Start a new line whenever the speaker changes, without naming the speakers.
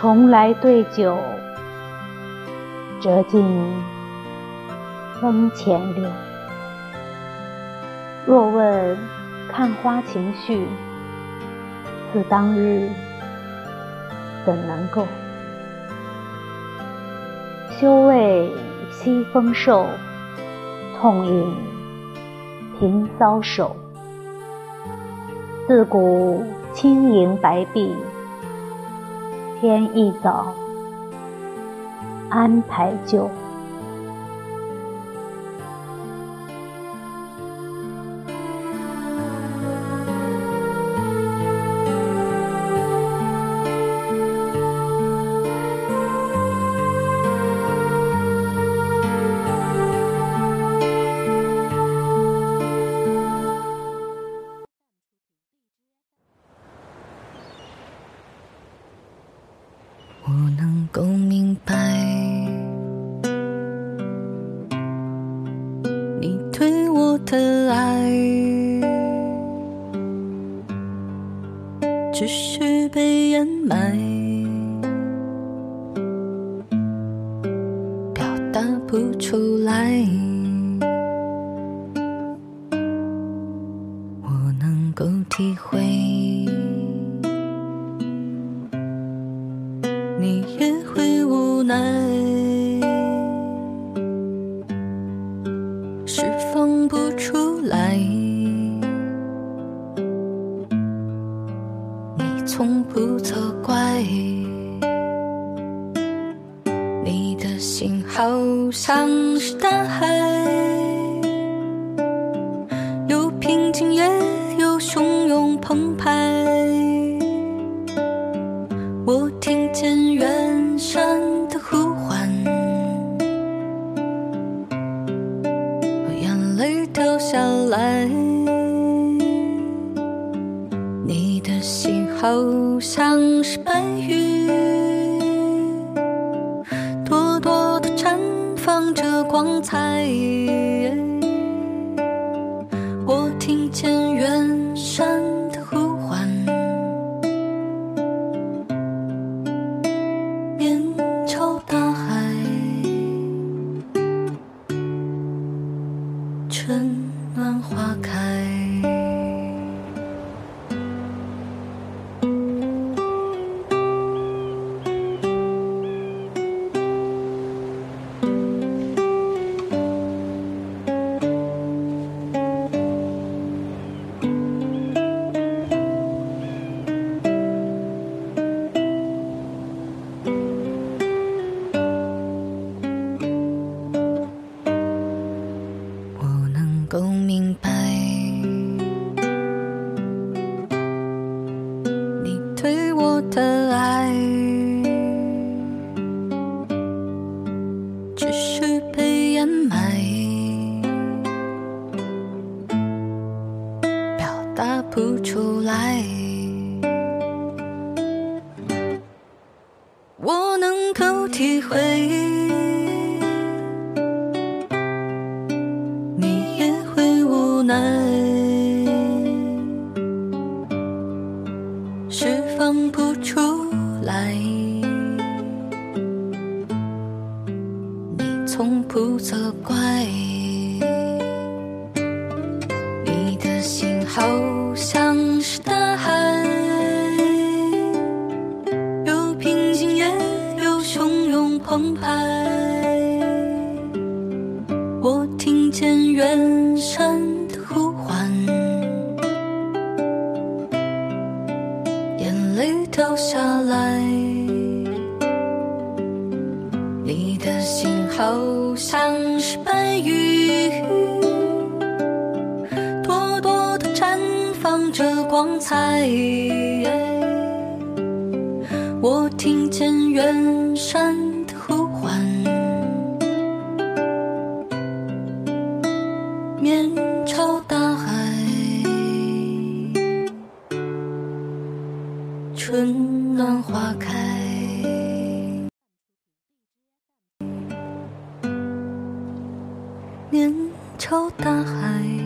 重来对酒，折尽风前柳。若问看花情绪，自当日怎能够？休为西风瘦，痛饮平搔首。自古轻盈白璧，天一早安排就。
够明白，你对我的爱，只是被掩埋，表达不出来。我能够体会。也会无奈，释放不出来。你从不责怪，你的心好像是大海，有平静也有汹涌澎湃。你的心好像是白云，朵朵的绽放着光彩。我听见远山的呼唤。面朝大海，春对我的爱，只是被掩埋，表达不出来。我能够体会。你也会无奈，从不责怪，你的心好像是大海，有平静也有汹涌澎湃。我听见远山的呼唤，眼泪掉下来。好像是白云，朵朵的绽放着光彩。我听见远山的呼唤。面朝大海，春暖花开。朝大海，